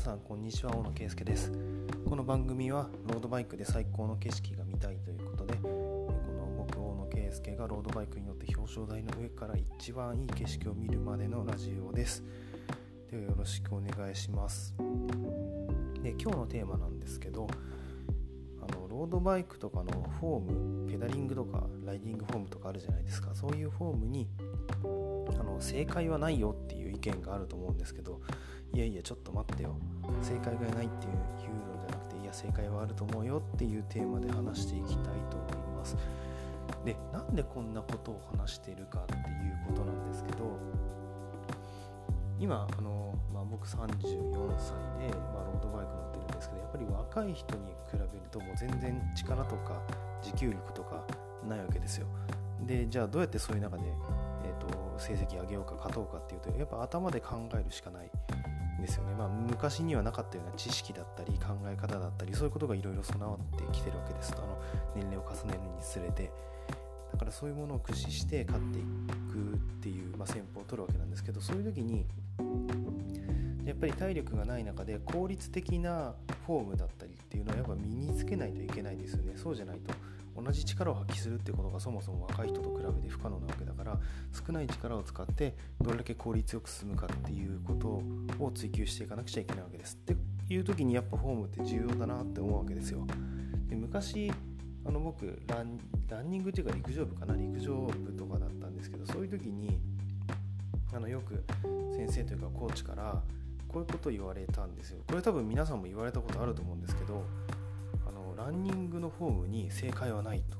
さんこんにちは。大野圭介です。この番組はロードバイクで最高の景色が見たいということでこの僕大野圭介がロードバイクに乗って表彰台の上から一番いい景色を見るまでのラジオです。ではよろしくお願いします。で今日のテーマなんですけどあのロードバイクとかのフォームペダリングとかライディングフォームとかあるじゃないですか。そういうフォームに正解はないよっていう意見があると思うんですけどいやいやちょっと待ってよ。正解がないっていう言うのじゃなくていや正解はあると思うよっていうテーマで話していきたいと思います。でなんでこんなことを話しているかっていうことなんですけど今あの、まあ、僕34歳で、まあ、ロードバイク乗ってるんですけどやっぱり若い人に比べるともう全然力とか持久力とかないわけですよ。でじゃあどうやってそういう中で、えー、と成績上げようか勝とうかっていうとやっぱ頭で考えるしかないんですよね、まあ、昔にはなかったような知識だったり考え方だったりそういうことがいろいろ備わってきてるわけです。あの年齢を重ねるにつれて。だからそういうものを駆使して勝っていくっていう、まあ、戦法を取るわけなんですけどそういう時にやっぱり体力がない中で効率的なフォームだったりっていうのはやっぱ身につけないといけないですよね。そうじゃないと。同じ力を発揮するってことがそもそも若い人と比べて不可能なわけだから少ない力を使ってどれだけ効率よく進むかっていうことを追求していかなくちゃいけないわけです。っていう時にやっぱフォームって重要だなって思うわけですよ。で昔あの僕ランランニングっていうか陸上部かな？陸上部とかだったんですけどそういう時にあのよく先生というかコーチからこういうことを言われたんですよ。これ多分皆さんも言われたことあると思うんですけどランニングのフォームに正解はないと。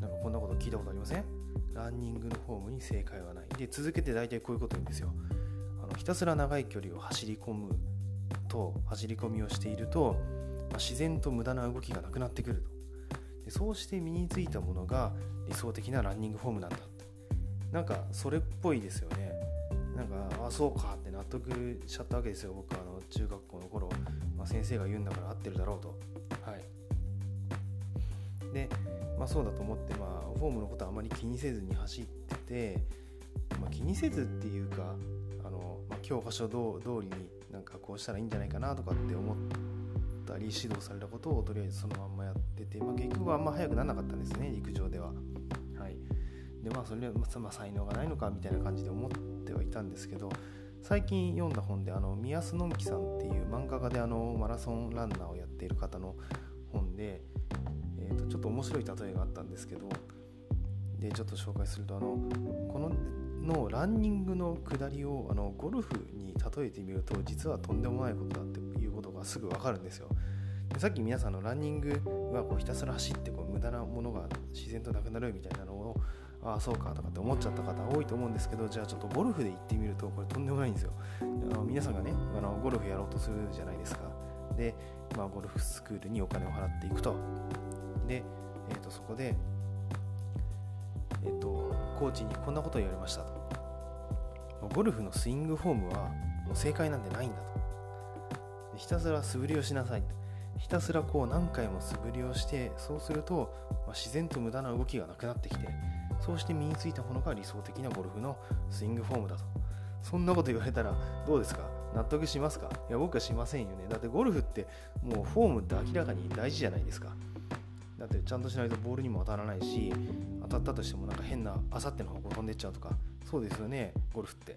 なんかこんなこと聞いたことありません？ランニングのフォームに正解はない。で、続けて大体こういうこと言うんですよ。あのひたすら長い距離を走り込むと、走り込みをしていると、まあ、自然と無駄な動きがなくなってくると。でそうして身についたものが理想的なランニングフォームなんだって。なんかそれっぽいですよね。なんか、あ、そうかって納得しちゃったわけですよ。僕はあの中学校の頃、まあ、先生が言うんだから合ってるだろうと。はい。で、まあ、そうだと思って、まあ、フォームのことはあまり気にせずに走ってて、まあ、気にせずっていうかあの、まあ、教科書通りになんかこうしたらいいんじゃないかなとかって思ったり指導されたことをとりあえずそのまんまやってて、まあ、結局はあんま速くならなかったんですね陸上では。はい、でまあそれは、まあ、才能がないのかみたいな感じで思ってはいたんですけど最近読んだ本であの宮須のんきさんっていう漫画家であのマラソンランナーをやっている方の本でちょっと面白い例えがあったんですけどでちょっと紹介するとあのこののランニングの下りをあのゴルフに例えてみると実はとんでもないことだっていうことがすぐ分かるんですよ。でさっき皆さんのランニングはこうひたすら走ってこう無駄なものが自然となくなるみたいなのをああそうかとかって思っちゃった方多いと思うんですけどじゃあちょっとゴルフで行ってみるとこれとんでもないんですよ。あの皆さんがねあのゴルフやろうとするじゃないですか。で、まあ、ゴルフスクールにお金を払っていくと。で、えー、とそこで、えーと、コーチにこんなことを言われましたと。ゴルフのスイングフォームはもう正解なんてないんだと。ひたすら素振りをしなさいと。ひたすらこう何回も素振りをしてそうすると、まあ、自然と無駄な動きがなくなってきてそうして身についたものが理想的なゴルフのスイングフォームだとそんなこと言われたらどうですか？納得しますか？いや僕はしませんよねだってゴルフってもうフォームって明らかに大事じゃないですかだってちゃんとしないとボールにも当たらないし当たったとしてもなんか変なあさっての方向飛んでっちゃうとかそうですよねゴルフって。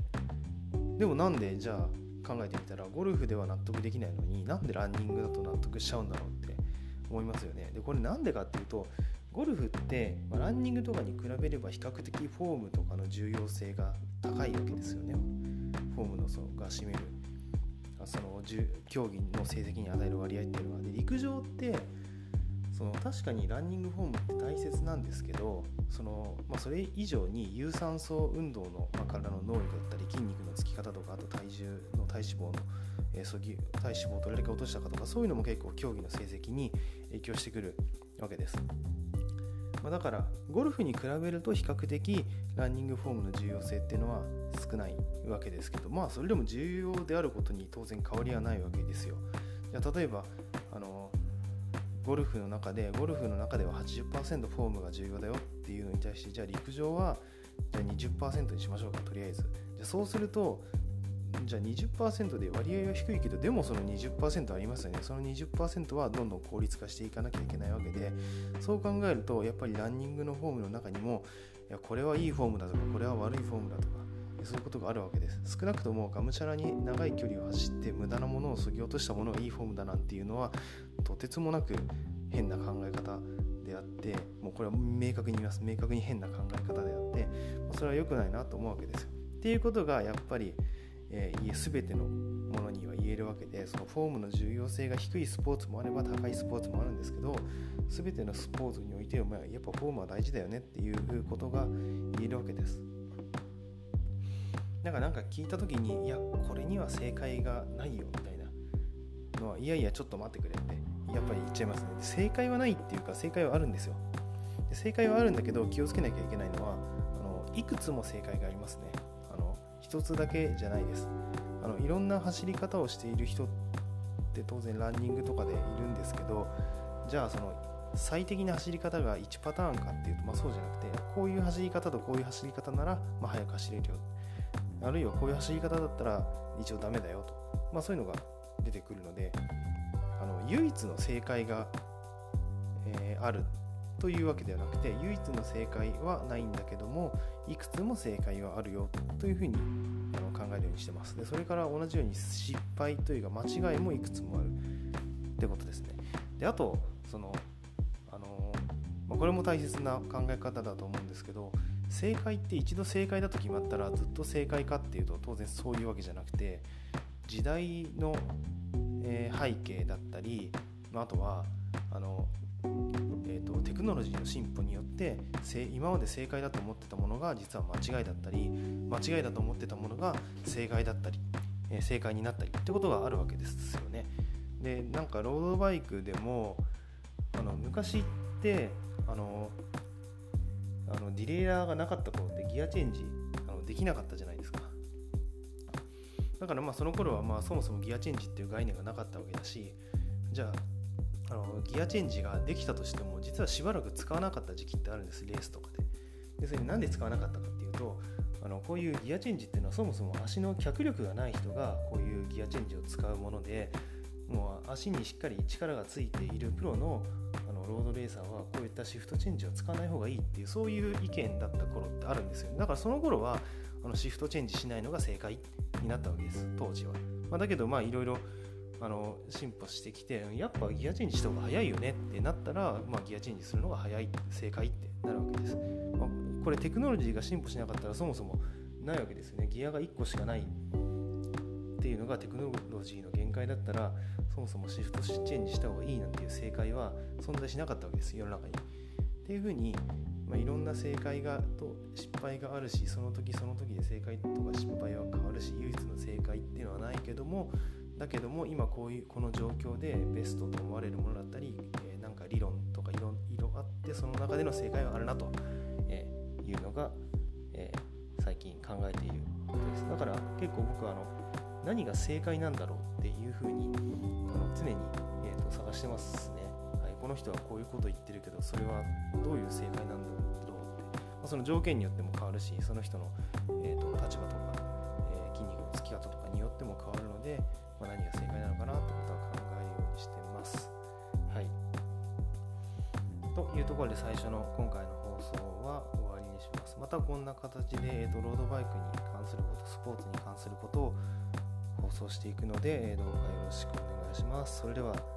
でもなんでじゃあ考えてみたらゴルフでは納得できないのになんでランニングだと納得しちゃうんだろうって思いますよね。でこれなんでかっていうとゴルフって、ま、ランニングとかに比べれば比較的フォームとかの重要性が高いわけですよね。フォームのそのが占める。その競技の成績に与える割合っていうのは。で陸上ってその確かにランニングフォームって大切なんですけどその、まあ、それ以上に有酸素運動の、まあ、体の能力だったり筋肉のつき方とかあと体重の体脂肪の、えー、そぎ体脂肪をどれだけ落としたかとかそういうのも結構競技の成績に影響してくるわけです。まあ、だからゴルフに比べると比較的ランニングフォームの重要性っていうのは少ないわけですけどまあそれでも重要であることに当然変わりはないわけですよ。じゃ例えばゴルフの中でゴルフの中では80%フォームが重要だよっていうのに対してじゃあ陸上はじゃあ20%にしましょうかとりあえず。じゃそうするとじゃあ20%で割合は低いけどでもその20%ありますよね。その20%はどんどん効率化していかなきゃいけないわけでそう考えるとやっぱりランニングのフォームの中にもいやこれはいいフォームだとかこれは悪いフォームだとかそういうことがあるわけです。少なくともがむしゃらに長い距離を走って無駄なものを削ぎ落としたものがいいフォームだなんていうのはとてつもなく変な考え方であってもうこれは明確に言います明確に変な考え方であってそれは良くないなと思うわけです。よっていうことがやっぱり、えー、全てのものには言えるわけでそのフォームの重要性が低いスポーツもあれば高いスポーツもあるんですけど全てのスポーツにおいて、まあ、やっぱフォームは大事だよねっていうことが言えるわけです。だからなんか聞いた時にいやこれには正解がないよみたいなのはいやいやちょっと待ってくれってやっぱり言っちゃいますね。正解はないっていうか正解はあるんですよ。で正解はあるんだけど気をつけなきゃいけないのはあのいくつも正解がありますね。あの一つだけじゃないです。あのいろんな走り方をしている人って当然ランニングとかでいるんですけどじゃあその最適な走り方が1パターンかっていうと、まあ、そうじゃなくてこういう走り方とこういう走り方なら、まあ、速く走れるよあるいはこういう走り方だったら一応ダメだよと、まあ、そういうのが出てくるのであの唯一の正解が、えー、あるというわけではなくて唯一の正解はないんだけどもいくつも正解があるよというふうにあの考えるようにしてます。でそれから同じように失敗というか間違いもいくつもある。ってことですね。であとそのあの、まあ、これも大切な考え方だと思うんですけど正解って一度正解だと決まったらずっと正解かっていうと当然そういうわけじゃなくて時代の、え、背景だったりあとはあの、えーと、テクノロジーの進歩によって今まで正解だと思ってたものが実は間違いだったり間違いだと思ってたものが正解だったり、え、正解になったりってことがあるわけですよね。でなんかロードバイクでもあの昔ってあのあのディレイラーがなかった頃ってギアチェンジあのできなかったじゃないですか。だからまあその頃はまあそもそもギアチェンジっていう概念がなかったわけだしじゃああのギアチェンジができたとしても実はしばらく使わなかった時期ってあるんですレースとかで。でそれなんで使わなかったかっていうとあのこういうギアチェンジっていうのはそもそも足の脚力がない人がこういうギアチェンジを使うものでもう足にしっかり力がついているプロのロードレーサーはこういったシフトチェンジを使わない方がいいっていうそういう意見だった頃ってあるんですよ。だからその頃はあのシフトチェンジしないのが正解になったわけです。当時は、まあ、だけどまあいろいろあの進歩してきてやっぱギアチェンジした方が早いよねってなったら、まあ、ギアチェンジするのが早い正解ってなるわけです、まあ、これテクノロジーが進歩しなかったらそもそもないわけですよね。ギアが1個しかない。っていうのがテクノロジーの限界だったらそもそもシフトチェンジした方がいいなんていう正解は存在しなかったわけです世の中に。っていうふうに、まあ、いろんな正解がと失敗があるしその時その時で正解とか失敗は変わるし唯一の正解っていうのはないけどもだけども今こういうこの状況でベストと思われるものだったり、えー、なんか理論とかいろいろあってその中での正解はあるなと、えー、いうのが、えー、最近考えていることですだから結構僕はあの何が正解なんだろうっていうふうにあの常に、えーと、探してますね、はい。この人はこういうこと言ってるけどそれはどういう正解なんだろうって、まあ、その条件によっても変わるしその人の、えーと、立場とか、えー、筋肉のつき方とかによっても変わるので、まあ、何が正解なのかなってことは考えるようにしてます。はい、というところで最初の今回の放送は終わりにします。またこんな形で、えーとロードバイクに関することスポーツに関することを送していくので、どうかよろしくお願いします。それでは。